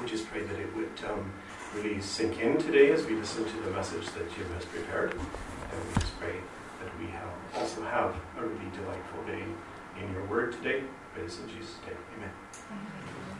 We just pray that it would um, really sink in today as we listen to the message that Jim has prepared. And we just pray that we have also have a really delightful day in your word today. Praise in Jesus' name. Amen.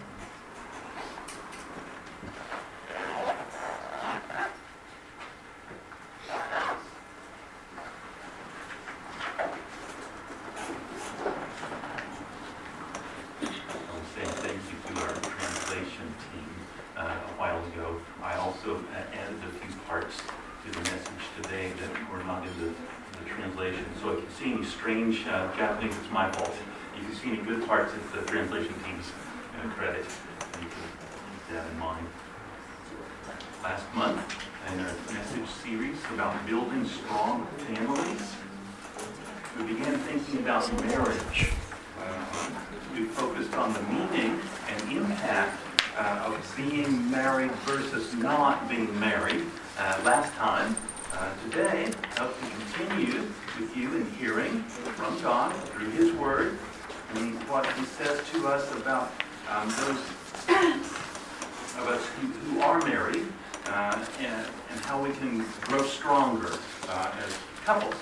married uh, and, and, how we can grow stronger uh, as couples.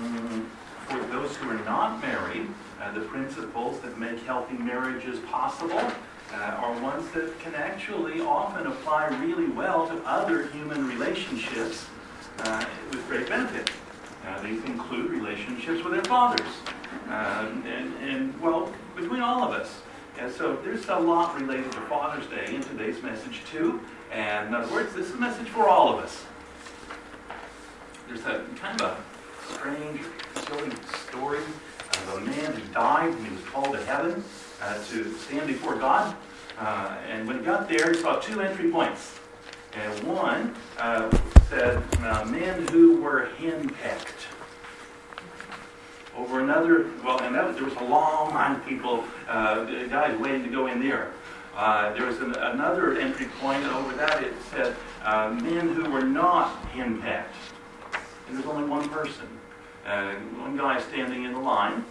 Mm, for those who are not married, uh, the principles that make healthy marriages possible uh, are ones that can actually often apply really well to other human relationships uh, with great benefit. Uh, these include relationships with their fathers, um, and, and, well, between all of us. And so there's a lot related to Father's Day in today's message, too. And in other words, this is a message for all of us. There's a kind of a strange, silly story of a man who died and he was called to heaven uh, to stand before God. Uh, and when he got there, he saw two entry points. And one uh, said, uh, men who were henpecked. Over another, well, and that, there was a long line of people, uh, guys waiting to go in there. Uh, there was an, another entry point, and over that it said, uh, men who were not henpecked. And there's only one person, uh, one guy standing in the line.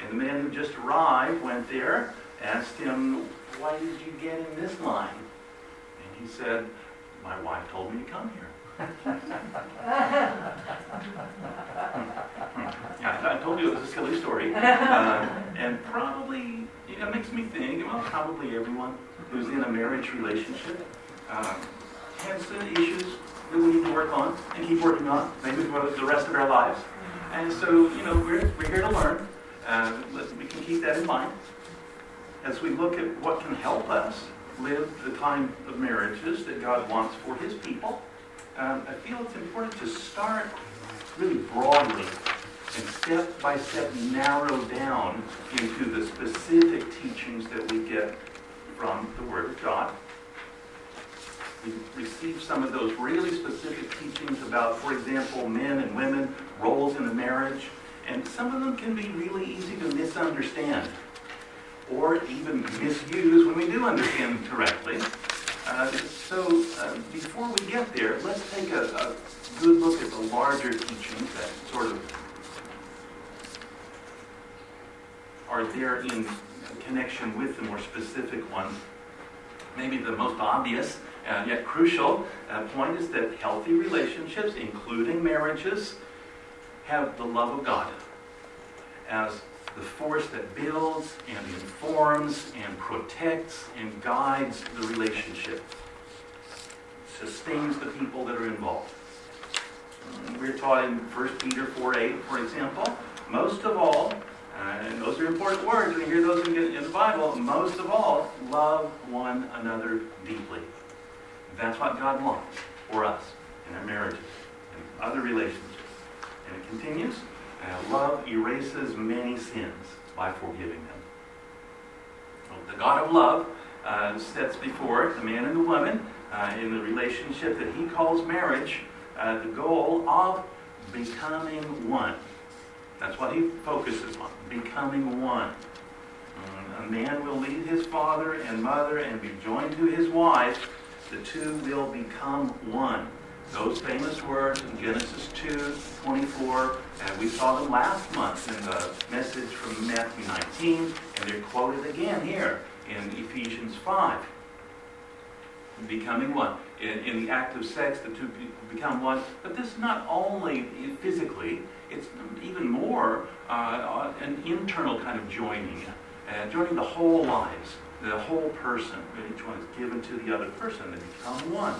And the man who just arrived went there, asked him, Why did you get in this line? And he said, My wife told me to come here. Yeah, I told you it was a silly story. Uh, and probably, it makes me think, well, probably everyone who's in a marriage relationship uh, has uh, issues that we need to work on and keep working on, maybe for the rest of our lives. And so, you know, we're, we're here to learn. Uh, we can keep that in mind as we look at what can help us live the kind of marriages that God wants for His people. Um, I feel it's important to start really broadly and step by step narrow down into the specific teachings that we get from the Word of God. We receive some of those really specific teachings about, for example, men and women, roles in a marriage, and some of them can be really easy to misunderstand or even misuse when we do understand them correctly. Uh, so uh, before we get there, let's take a, a, good look at the larger teachings that sort of are there in connection with the more specific ones. Maybe the most obvious and yet crucial uh, point is that healthy relationships, including marriages, have the love of God as the force that builds and informs and protects and guides the relationship, sustains the people that are involved. We're taught in 1 Peter 4 8, for example, most of all, uh, and those are important words, you hear those in the Bible, most of all, love one another deeply. That's what God wants for us in our marriages and other relationships. And it continues, uh, love erases many sins by forgiving them. the God of love uh, sets before the man and the woman uh, in the relationship that he calls marriage uh, the goal of becoming one. That's what he focuses on, becoming one. Um, a man will leave his father and mother and be joined to his wife. The two will become one. Those famous words in Genesis 2, 24, and we saw them last month in the message from Matthew 19, and they're quoted again here in Ephesians 5. Becoming one. In, in the act of sex, the two become one. But this is not only physically, it's even more uh, an internal kind of joining, uh, joining the whole lives, the whole person. Each one is given to the other person. They become one.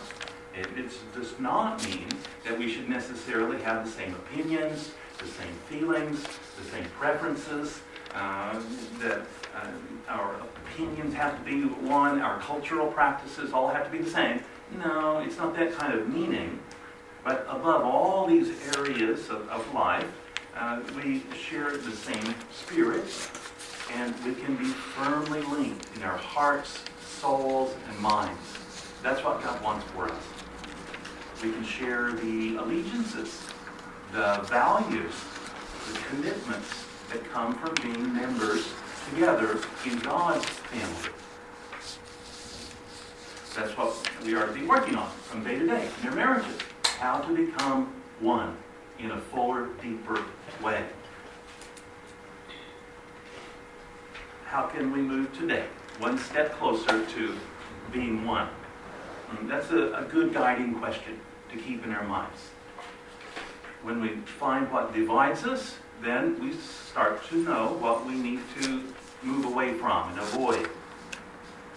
It, it does not mean that we should necessarily have the same opinions, the same feelings, the same preferences, uh, that uh, our opinions have to be one, our cultural practices all have to be the same. No, it's not that kind of meaning. But above all these areas of, of life, uh, we share the same spirit, and we can be firmly linked in our hearts, souls, and minds. That's what God wants for us. We can share the allegiances, the values, the commitments that come from being members together in God's family. That's what we are to be working on from day to day in our marriages. How to become one in a fuller, deeper way. How can we move today? One step closer to being one. And that's a, a good guiding question to keep in our minds. When we find what divides us, then we start to know what we need to move away from and avoid.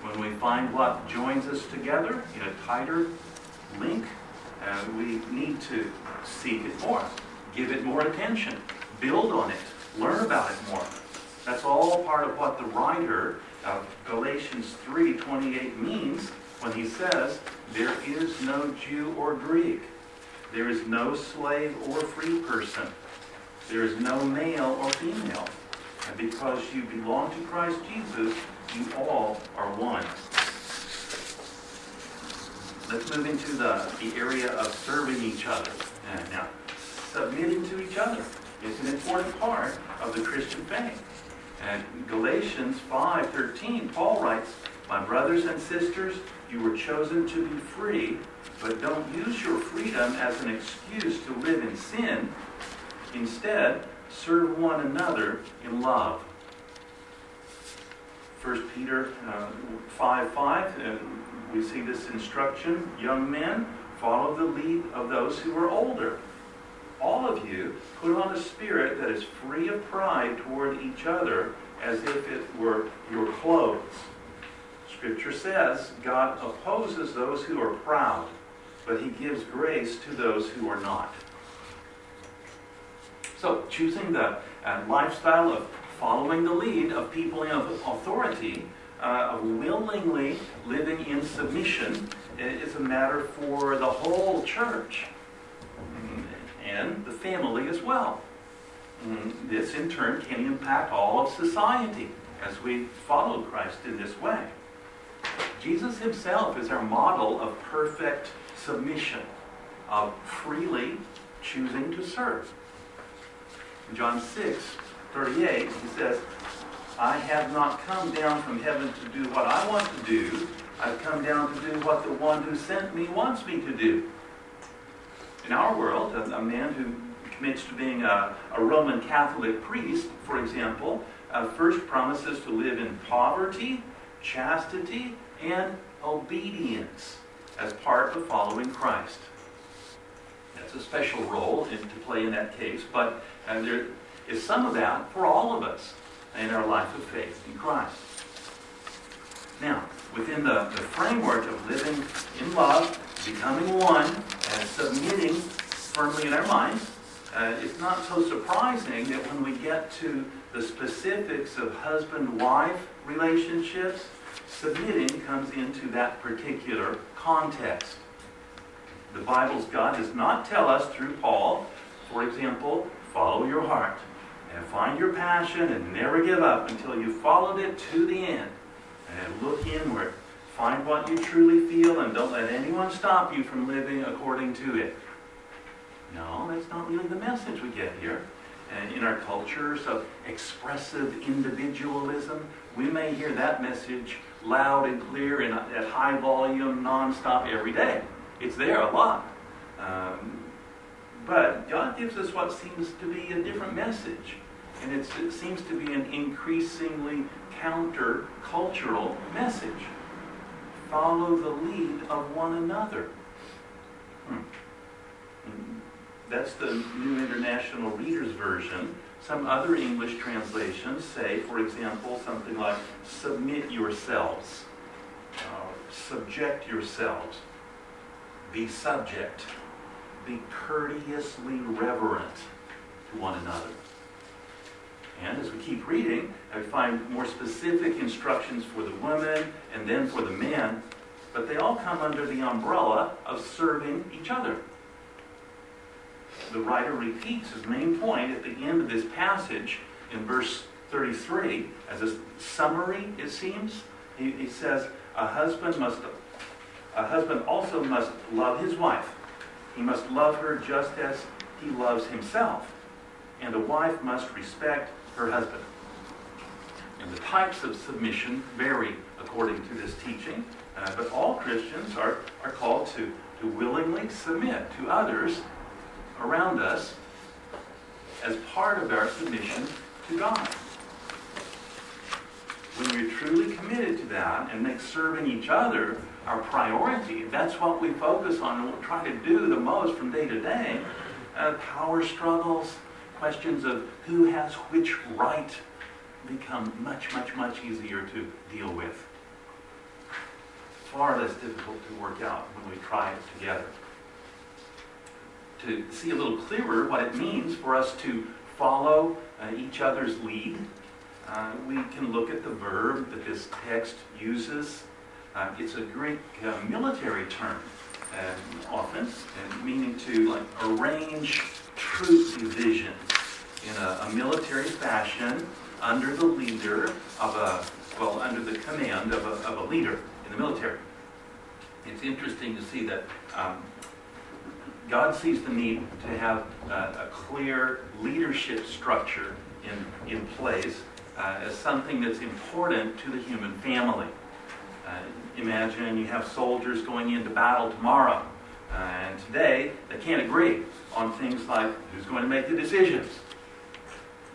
When we find what joins us together in a tighter link, uh, we need to seek it more, give it more attention, build on it, learn about it more. That's all part of what the writer of Galatians 3:28 means when he says, "There is no Jew or Greek, there is no slave or free person, there is no male or female, and because you belong to Christ Jesus, you all are one." Let's move into the, the area of serving each other. And now, submitting to each other is an important part of the Christian faith. And Galatians 5:13, Paul writes, "My brothers and sisters, you were chosen to be free, but don't use your freedom as an excuse to live in sin. Instead, serve one another in love." 1 Peter uh, 5 5, uh, we see this instruction young men, follow the lead of those who are older. All of you put on a spirit that is free of pride toward each other as if it were your clothes. Scripture says God opposes those who are proud, but he gives grace to those who are not. So, choosing the uh, lifestyle of following the lead of people in authority, uh, of willingly living in submission, is a matter for the whole church and the family as well. This, in turn, can impact all of society as we follow Christ in this way. Jesus himself is our model of perfect submission, of freely choosing to serve. In John 6, 38, he says, I have not come down from heaven to do what I want to do. I've come down to do what the one who sent me wants me to do. In our world, a, a man who commits to being a, a Roman Catholic priest, for example, uh, first promises to live in poverty, chastity, and obedience as part of following Christ. That's a special role in, to play in that case, but there is some of that for all of us in our life of faith in Christ. Now, within the, the framework of living in love, becoming one, and submitting firmly in our minds, uh, it's not so surprising that when we get to the specifics of husband-wife relationships, submitting comes into that particular context. The Bible's God does not tell us through Paul, for example, follow your heart and find your passion and never give up until you've followed it to the end. And look inward. Find what you truly feel and don't let anyone stop you from living according to it. No, that's not really the message we get here. And in our cultures of expressive individualism, we may hear that message loud and clear and at high volume, nonstop, every day. It's there a lot. Um, but God gives us what seems to be a different message. And it seems to be an increasingly counter-cultural message. Follow the lead of one another. Hmm. That's the New International Reader's Version. Some other English translations say, for example, something like, submit yourselves, uh, subject yourselves, be subject, be courteously reverent to one another. And as we keep reading, I find more specific instructions for the women and then for the men, but they all come under the umbrella of serving each other the writer repeats his main point at the end of this passage in verse 33 as a summary, it seems. He, he says, a husband must a husband also must love his wife. He must love her just as he loves himself. And a wife must respect her husband. And the types of submission vary according to this teaching, uh, but all Christians are, are called to, to willingly submit to others around us as part of our submission to God. When we're truly committed to that and make serving each other our priority, that's what we focus on and we try to do the most from day to day. Uh, power struggles, questions of who has which right become much, much, much easier to deal with. far less difficult to work out when we try it together. To see a little clearer what it means for us to follow uh, each other's lead, uh, we can look at the verb that this text uses. Uh, it's a Greek uh, military term, uh, often, meaning to like arrange troop divisions in a, a military fashion under the leader of a well, under the command of a, of a leader in the military. It's interesting to see that um, God sees the need to have uh, a clear leadership structure in, in place uh, as something that's important to the human family. Uh, imagine you have soldiers going into battle tomorrow, uh, and today they can't agree on things like who's going to make the decisions.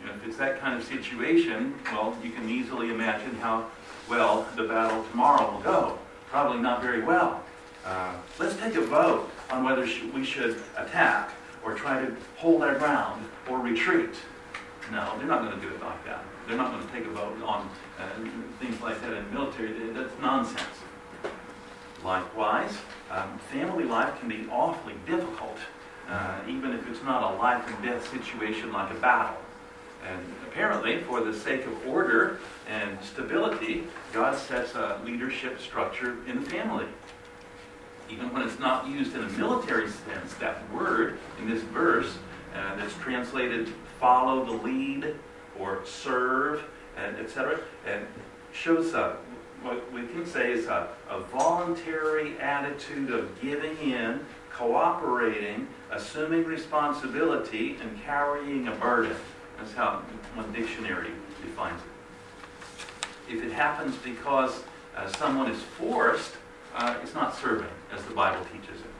You know, if it's that kind of situation, well, you can easily imagine how well the battle tomorrow will go. Probably not very well. Uh, let's take a vote on whether we should attack or try to hold our ground or retreat. No, they're not going to do it like that. They're not going to take a vote on uh, things like that in the military. That's nonsense. Likewise, um, family life can be awfully difficult, uh, even if it's not a life and death situation like a battle. And apparently, for the sake of order and stability, God sets a leadership structure in the family. Even when it's not used in a military sense, that word in this verse uh, that's translated follow the lead or serve, and etc., and shows a, what we can say is a, a voluntary attitude of giving in, cooperating, assuming responsibility, and carrying a burden. That's how one dictionary defines it. If it happens because uh, someone is forced, uh, it's not serving, as the Bible teaches it.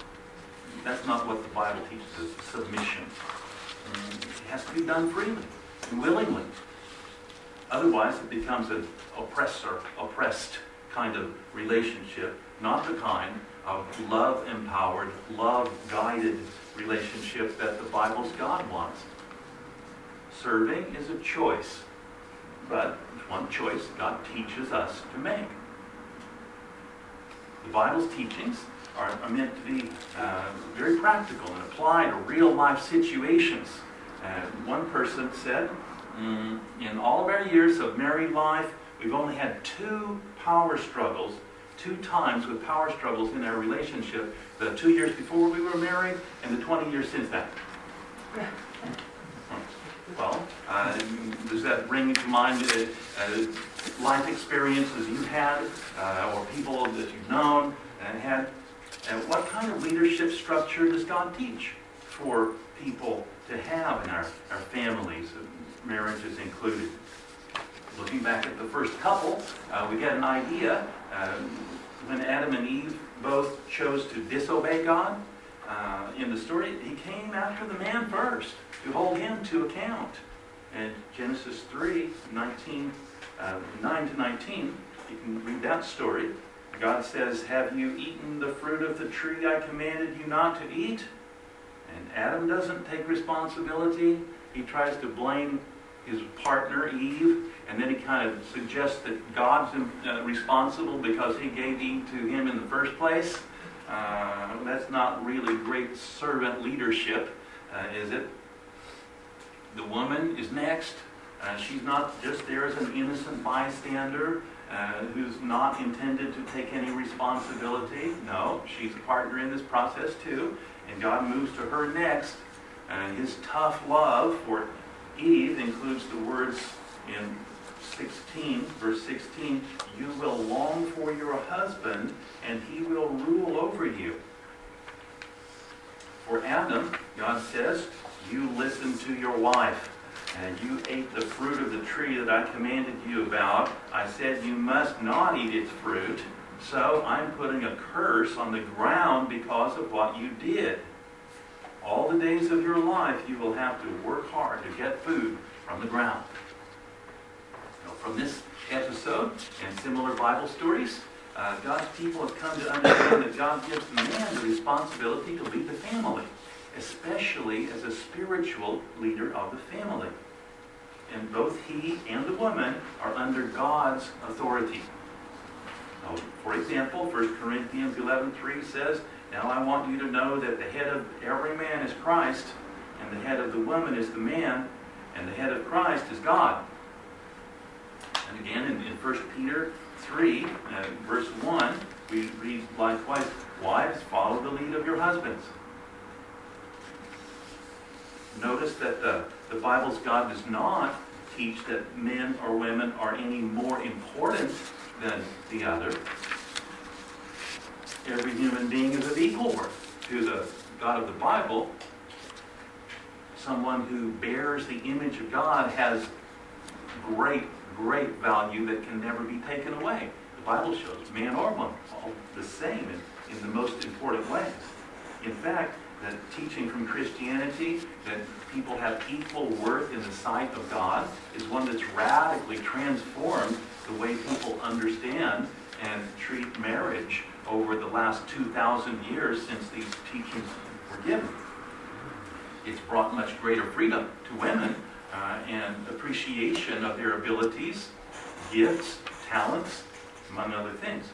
That's not what the Bible teaches as submission. It has to be done freely and willingly. Otherwise, it becomes an oppressor, oppressed kind of relationship, not the kind of love empowered, love guided relationship that the Bible's God wants. Serving is a choice, but it's one choice God teaches us to make. The Bible's teachings are, are meant to be uh, very practical and apply to real life situations. Uh, one person said, mm, in all of our years of married life, we've only had two power struggles, two times with power struggles in our relationship the two years before we were married and the 20 years since that. Well, uh, does that bring to mind uh, uh, life experiences you've had uh, or people that you've known and had? And what kind of leadership structure does God teach for people to have in our, our families, marriages included? Looking back at the first couple, uh, we get an idea um, when Adam and Eve both chose to disobey God. Uh, in the story, he came after the man first to hold him to account. And Genesis 3, 19, uh, 9 to 19, you can read that story. God says, Have you eaten the fruit of the tree I commanded you not to eat? And Adam doesn't take responsibility. He tries to blame his partner, Eve, and then he kind of suggests that God's uh, responsible because he gave Eve to him in the first place. Uh, that's not really great servant leadership, uh, is it? The woman is next. Uh, she's not just there as an innocent bystander uh, who's not intended to take any responsibility. No, she's a partner in this process too. And God moves to her next. Uh, his tough love for Eve includes the words in 16, verse 16, you will long for your husband, and he will rule over you. For Adam, God says, you listen to your wife, and you ate the fruit of the tree that I commanded you about. I said you must not eat its fruit, so I'm putting a curse on the ground because of what you did. All the days of your life, you will have to work hard to get food from the ground. Now, from this episode and similar Bible stories, uh, God's people have come to understand that God gives man the responsibility to lead the family especially as a spiritual leader of the family. And both he and the woman are under God's authority. For example, 1 Corinthians 11.3 says, Now I want you to know that the head of every man is Christ, and the head of the woman is the man, and the head of Christ is God. And again, in, in 1 Peter 3, uh, verse 1, we read likewise, Wives, follow the lead of your husbands. Notice that the, the Bible's God does not teach that men or women are any more important than the other. Every human being is of equal worth to the God of the Bible. Someone who bears the image of God has great, great value that can never be taken away. The Bible shows man or woman, all the same in, in the most important ways. In fact, that teaching from Christianity that people have equal worth in the sight of God is one that's radically transformed the way people understand and treat marriage over the last 2,000 years since these teachings were given. It's brought much greater freedom to women uh, and appreciation of their abilities, gifts, talents, among other things.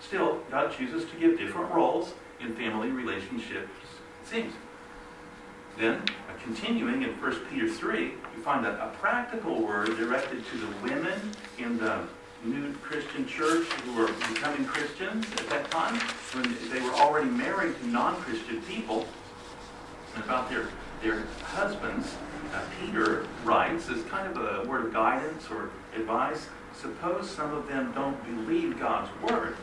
Still, God chooses to give different roles in family relationships, seems. Then, continuing in 1 Peter 3, we find a, a practical word directed to the women in the new Christian church who were becoming Christians at that time, when they were already married to non-Christian people, about their, their husbands. Uh, Peter writes as kind of a word of guidance or advice, suppose some of them don't believe God's word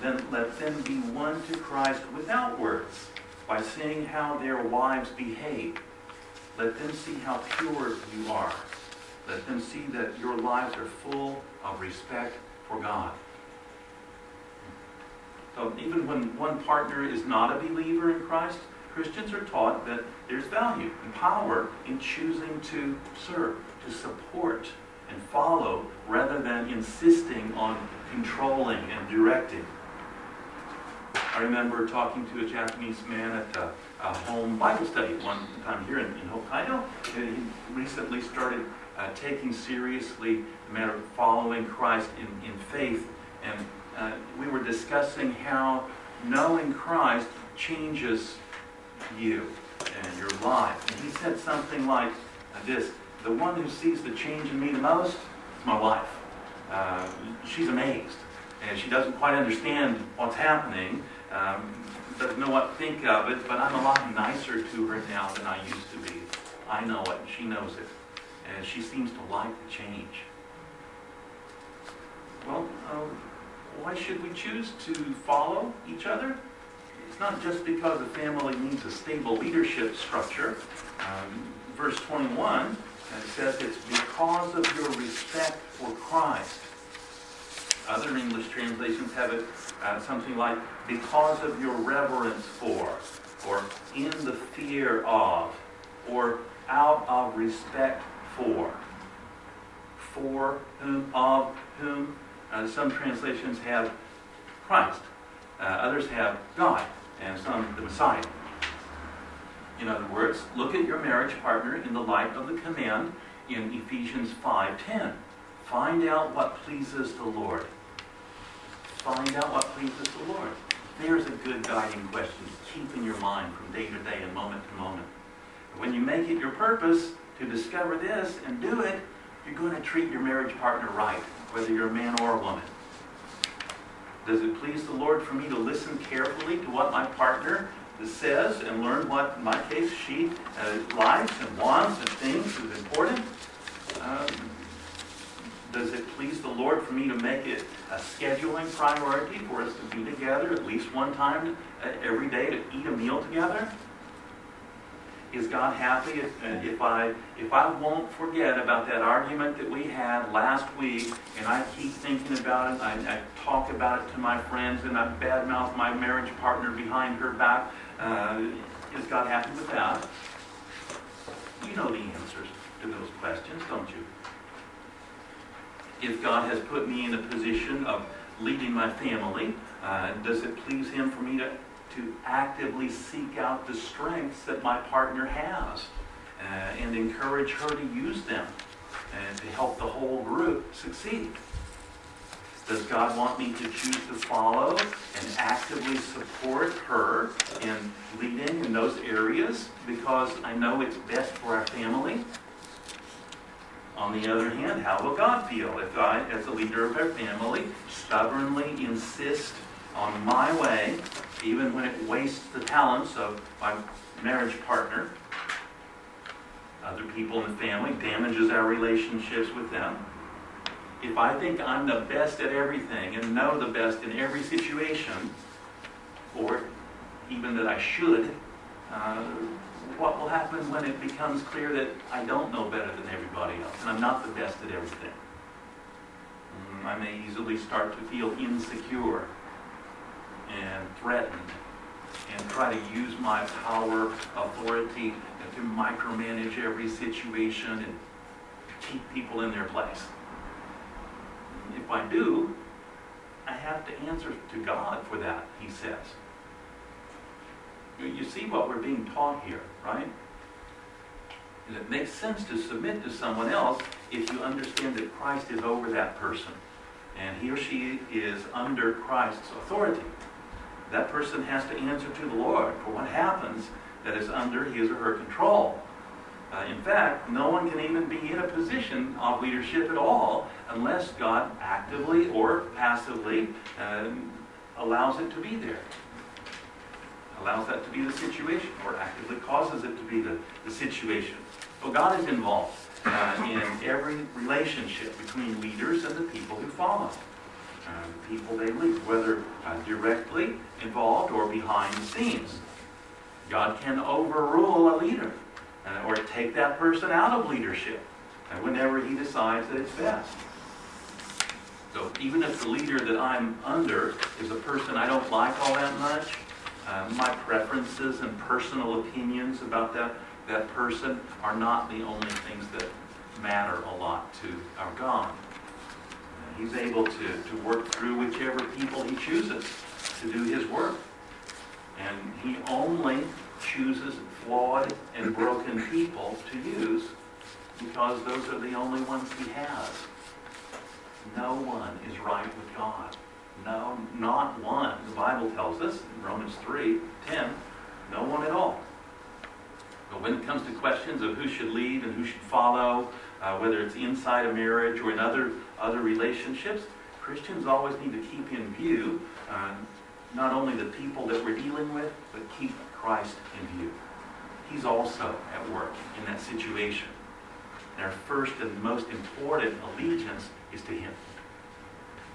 then let them be won to Christ without words, by seeing how their wives behave. Let them see how pure you are. Let them see that your lives are full of respect for God. So even when one partner is not a believer in Christ, Christians are taught that there's value and power in choosing to serve, to support, and follow rather than insisting on controlling and directing. I remember talking to a Japanese man at a, a home Bible study one time here in, in Hokkaido. And he recently started uh, taking seriously the matter of following Christ in, in faith. And uh, we were discussing how knowing Christ changes you and your life. And he said something like this The one who sees the change in me the most is my wife. Uh, she's amazed. And she doesn't quite understand what's happening um, doesn't know what to think of it, but I'm a lot nicer to her now than I used to be. I know it, she knows it, and she seems to like the change. Well, uh, why should we choose to follow each other? It's not just because a family needs a stable leadership structure. Um, verse 21 uh, says it's because of your respect for Christ. Other English translations have it uh, something like, because of your reverence for, or in the fear of, or out of respect for. For whom, of whom. Uh, some translations have Christ. Uh, others have God, and some the Messiah. In other words, look at your marriage partner in the light of the command in Ephesians 5.10. Find out what pleases the Lord find out what pleases the Lord? There's a good guiding question to keep in your mind from day to day and moment to moment. when you make it your purpose to discover this and do it, you're going to treat your marriage partner right, whether you're a man or a woman. Does it please the Lord for me to listen carefully to what my partner says and learn what, in my case, she uh, likes and wants and thinks is important? Um, does it please the Lord for me to make it a scheduling priority for us to be together at least one time uh, every day to eat a meal together? Is God happy if, uh, if I if I won't forget about that argument that we had last week and I keep thinking about it, I, I talk about it to my friends and I badmouth my marriage partner behind her back? Uh, is God happy with that? You know the answers to those questions, don't you? If God has put me in a position of leading my family, uh, does it please Him for me to, to actively seek out the strengths that my partner has uh, and encourage her to use them and to help the whole group succeed? Does God want me to choose to follow and actively support her in leading in those areas because I know it's best for our family? On the other hand, how will God feel if I, as a leader of our family, stubbornly insist on my way, even when it wastes the talents of my marriage partner, other people in the family, damages our relationships with them? If I think I'm the best at everything and know the best in every situation, or even that I should, uh, what will happen when it becomes clear that I don't know better than everybody else and I'm not the best at everything? Mm, I may easily start to feel insecure and threatened and try to use my power, authority to micromanage every situation and keep people in their place. If I do, I have to answer to God for that, he says. You see what we're being taught here, right? And it makes sense to submit to someone else if you understand that Christ is over that person and he or she is under Christ's authority. That person has to answer to the Lord for what happens that is under his or her control. Uh, in fact, no one can even be in a position of leadership at all unless God actively or passively um, allows it to be there allows that to be the situation or actively causes it to be the, the situation. So God is involved uh, in every relationship between leaders and the people who follow. Uh, the people they lead, whether uh, directly involved or behind the scenes. God can overrule a leader uh, or take that person out of leadership uh, whenever he decides that it's best. So even if the leader that I'm under is a person I don't like all that much, uh, my preferences and personal opinions about that, that person are not the only things that matter a lot to our God. He's able to, to work through whichever people he chooses to do his work. And he only chooses flawed and broken people to use because those are the only ones he has. No one is right with God. No, not one. The Bible tells us in Romans 3 10, no one at all. But when it comes to questions of who should lead and who should follow, uh, whether it's inside a marriage or in other, other relationships, Christians always need to keep in view uh, not only the people that we're dealing with, but keep Christ in view. He's also at work in that situation. And our first and most important allegiance is to Him.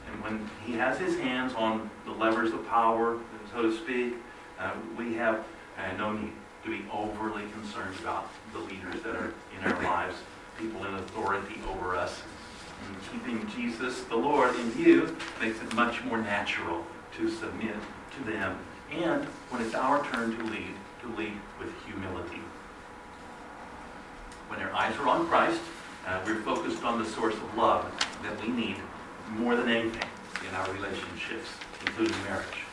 And when he has his hands on the levers of power, so to speak, uh, we have uh, no need to be overly concerned about the leaders that are in our lives, people in authority over us. And keeping Jesus, the Lord, in view makes it much more natural to submit to them. And when it's our turn to lead, to lead with humility. When our eyes are on Christ, uh, we're focused on the source of love that we need more than anything in our relationships, including marriage.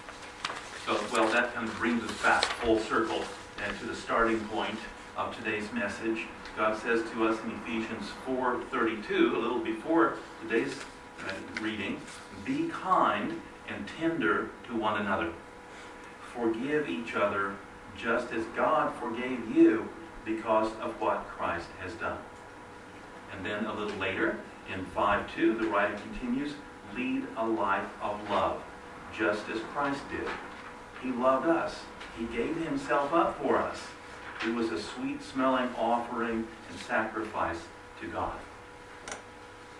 So, well, that kind of brings us back full circle and to the starting point of today's message. God says to us in Ephesians 4:32, a little before today's uh, reading, "Be kind and tender to one another. Forgive each other, just as God forgave you because of what Christ has done." And then a little later, in 5.2, the writer continues, lead a life of love, just as Christ did. He loved us. He gave himself up for us. He was a sweet-smelling offering and sacrifice to God.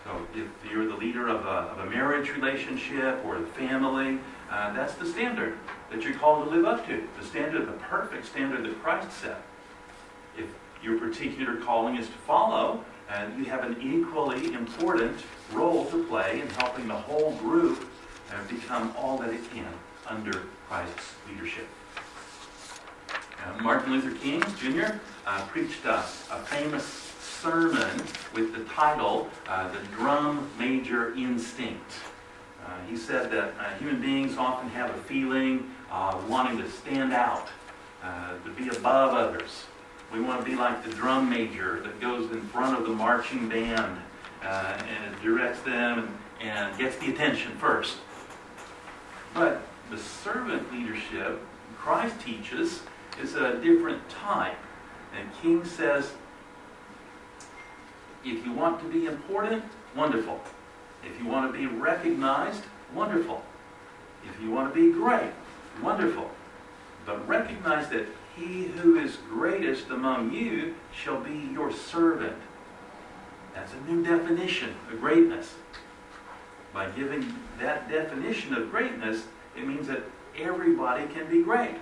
So if you're the leader of a, of a marriage relationship or a family, uh, that's the standard that you're called to live up to. The standard, the perfect standard that Christ set. If your particular calling is to follow, and you have an equally important role to play in helping the whole group uh, become all that it can under Christ's leadership. Uh, Martin Luther King Jr. Uh, preached a, a, famous sermon with the title, uh, The Drum Major Instinct. Uh, he said that uh, human beings often have a feeling wanting to stand out, to be above others. We want to be like the drum major that goes in front of the marching band uh, and directs them and and gets the attention first. But the servant leadership Christ teaches is a different type. And King says, if you want to be important, wonderful. If you want to be recognized, wonderful. If you want to be great, wonderful. But recognize that he who is greatest among you shall be your servant. That's a new definition of greatness. By giving that definition of greatness, it means that everybody can be great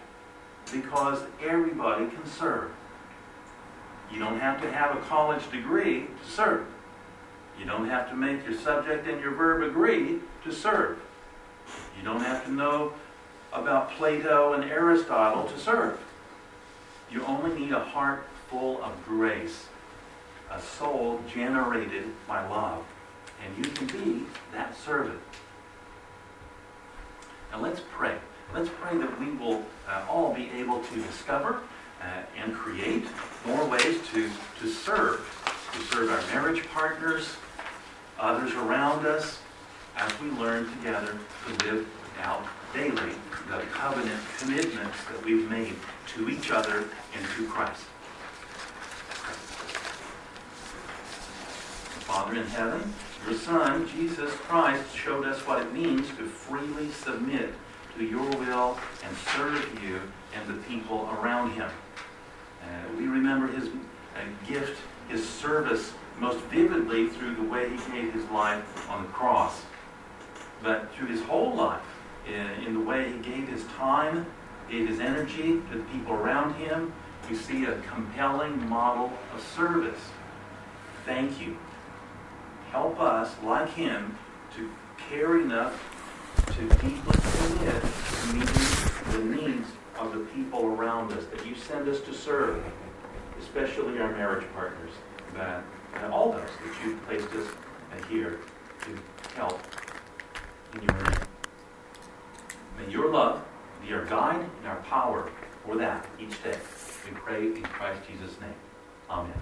because everybody can serve. You don't have to have a college degree to serve. You don't have to make your subject and your verb agree to serve. You don't have to know about Plato and Aristotle to serve. You only need a heart full of grace, a soul generated by love, and you can be that servant. Now let's pray. Let's pray that we will uh, all be able to discover uh, and create more ways to, to serve, to serve our marriage partners, others around us, as we learn together to live out daily the covenant commitments that we've made to each other and to Christ. Father in heaven, your Son, Jesus Christ, showed us what it means to freely submit to your will and serve you and the people around him. Uh, we remember his uh, gift, his service, most vividly through the way he gave his life on the cross. But through his whole life, in, in the way he gave his time, gave his energy to the people around him, we see a compelling model of service. Thank you. Help us, like him, to care enough to deeply commit to meeting the needs of the people around us that you send us to serve, especially our marriage partners, that, and all those that you've placed us here to help in your. May your love be our guide and our power for that each day. We pray in Christ Jesus' name. Amen.